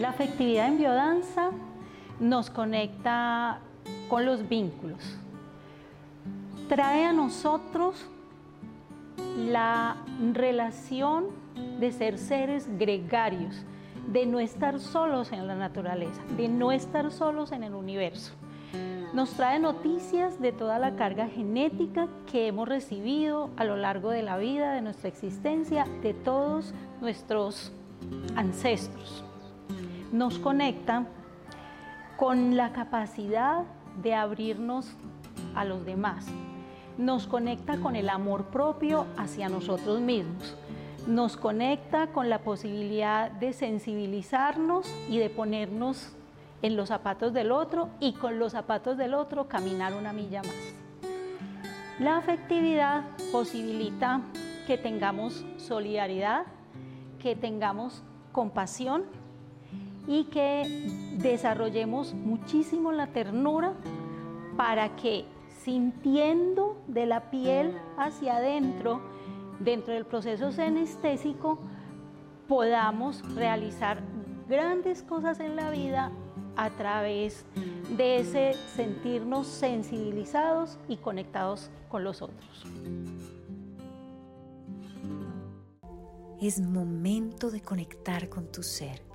La afectividad en biodanza nos conecta con los vínculos. Trae a nosotros la relación de ser seres gregarios, de no estar solos en la naturaleza, de no estar solos en el universo. Nos trae noticias de toda la carga genética que hemos recibido a lo largo de la vida, de nuestra existencia, de todos nuestros ancestros. Nos conecta con la capacidad de abrirnos a los demás. Nos conecta con el amor propio hacia nosotros mismos. Nos conecta con la posibilidad de sensibilizarnos y de ponernos en los zapatos del otro y con los zapatos del otro caminar una milla más. La afectividad posibilita que tengamos solidaridad, que tengamos compasión y que desarrollemos muchísimo la ternura para que sintiendo de la piel hacia adentro, dentro del proceso senestésico, podamos realizar grandes cosas en la vida a través de ese sentirnos sensibilizados y conectados con los otros. Es momento de conectar con tu ser